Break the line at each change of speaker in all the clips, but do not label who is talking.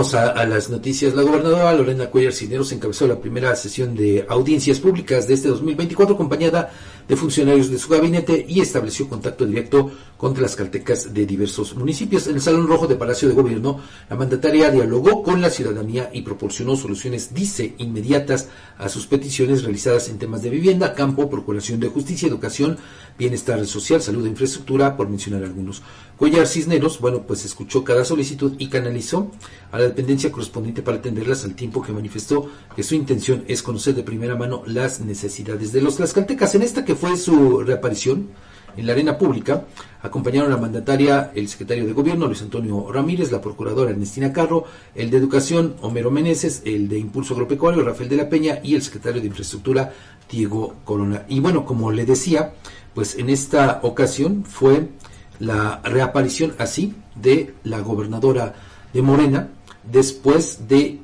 A, las noticias. La gobernadora Lorena Cuellar Cineros encabezó la primera sesión de audiencias públicas de este 2024 acompañada de funcionarios de su gabinete y estableció contacto directo con las caltecas de diversos municipios. En el Salón Rojo de Palacio de Gobierno, la mandataria dialogó con la ciudadanía y proporcionó soluciones, dice, inmediatas a sus peticiones realizadas en temas de vivienda, campo, procuración de justicia, educación, bienestar social, salud e infraestructura, por mencionar algunos. Cuellar Cisneros, bueno, pues escuchó cada solicitud y canalizó a la dependencia correspondiente para atenderlas al tiempo que manifestó que su intención es conocer de primera mano las necesidades de los tlaxcaltecas. En esta que fue su reaparición en la arena pública, acompañaron a la mandataria el secretario de Gobierno, Luis Antonio Ramírez, la procuradora Ernestina Carro, el de Educación, Homero Meneses, el de Impulso Agropecuario, Rafael de la Peña, y el secretario de Infraestructura, Diego Corona. Y bueno, como le decía, pues en esta ocasión fue la reaparición así de la gobernadora de Morena, después de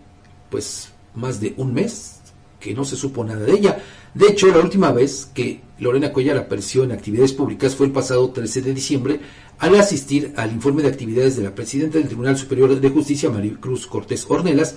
pues más de un mes que no se supo nada de ella. De hecho, la última vez que Lorena Cuellar apareció en actividades públicas fue el pasado 13 de diciembre al asistir al informe de actividades de la presidenta del Tribunal Superior de Justicia, Maricruz Cortés Ornelas.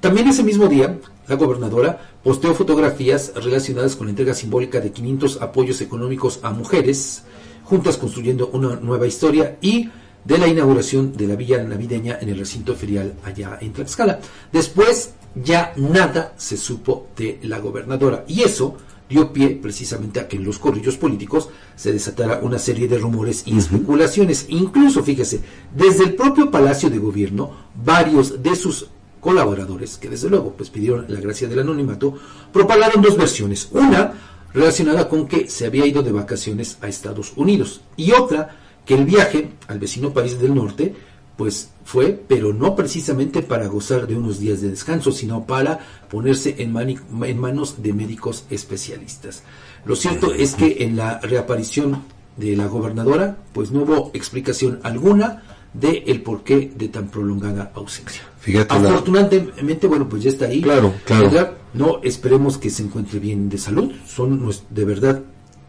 También ese mismo día, la gobernadora posteó fotografías relacionadas con la entrega simbólica de 500 apoyos económicos a mujeres, juntas construyendo una nueva historia y de la inauguración de la villa navideña en el recinto ferial allá en Tlaxcala. Después ya nada se supo de la gobernadora y eso dio pie precisamente a que en los corrillos políticos se desatara una serie de rumores y especulaciones. Incluso, fíjese, desde el propio Palacio de Gobierno, varios de sus colaboradores, que desde luego pues pidieron la gracia del anonimato, propagaron dos versiones. Una relacionada con que se había ido de vacaciones a Estados Unidos y otra que el viaje al vecino país del norte pues fue, pero no precisamente para gozar de unos días de descanso, sino para ponerse en, en, manos de médicos especialistas. Lo cierto es que en la reaparición de la gobernadora, pues no hubo explicación alguna de el porqué de tan prolongada ausencia. Fíjate Afortunadamente, bueno, pues ya está ahí.
Claro, claro.
No esperemos que se encuentre bien de salud. Son de verdad,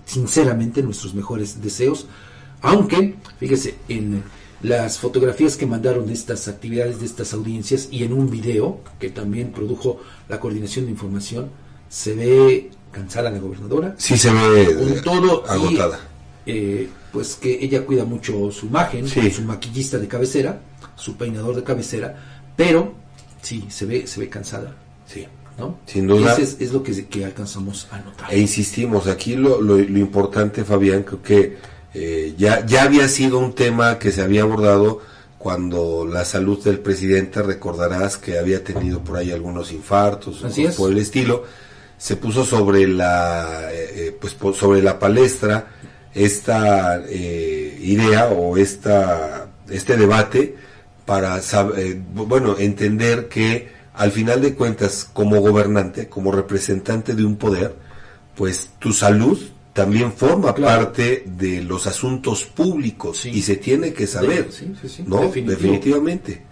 sinceramente, nuestros mejores deseos aunque, fíjese, en las fotografías que mandaron de estas actividades, de estas audiencias, y en un video que también produjo la coordinación de información, se ve cansada la gobernadora.
Sí, se ve todo agotada.
eh, pues que ella cuida mucho su imagen, su maquillista de cabecera, su peinador de cabecera, pero sí, se ve, se ve cansada.
Sí.
¿no?
Sin duda.
Eso es, lo que, que, alcanzamos a notar.
E insistimos, aquí lo, lo, lo importante, Fabián, creo que eh, ya, ya había sido un tema que se había abordado cuando la salud del presidente, recordarás que había tenido por ahí algunos infartos por el estilo, se puso sobre la, eh, eh, pues sobre la palestra esta idea o esta, este debate para bueno, entender que al final de cuentas, como gobernante, como representante de un poder, pues tu salud también forma parte de los asuntos públicos y se tiene que saber, ¿no? Definitivamente.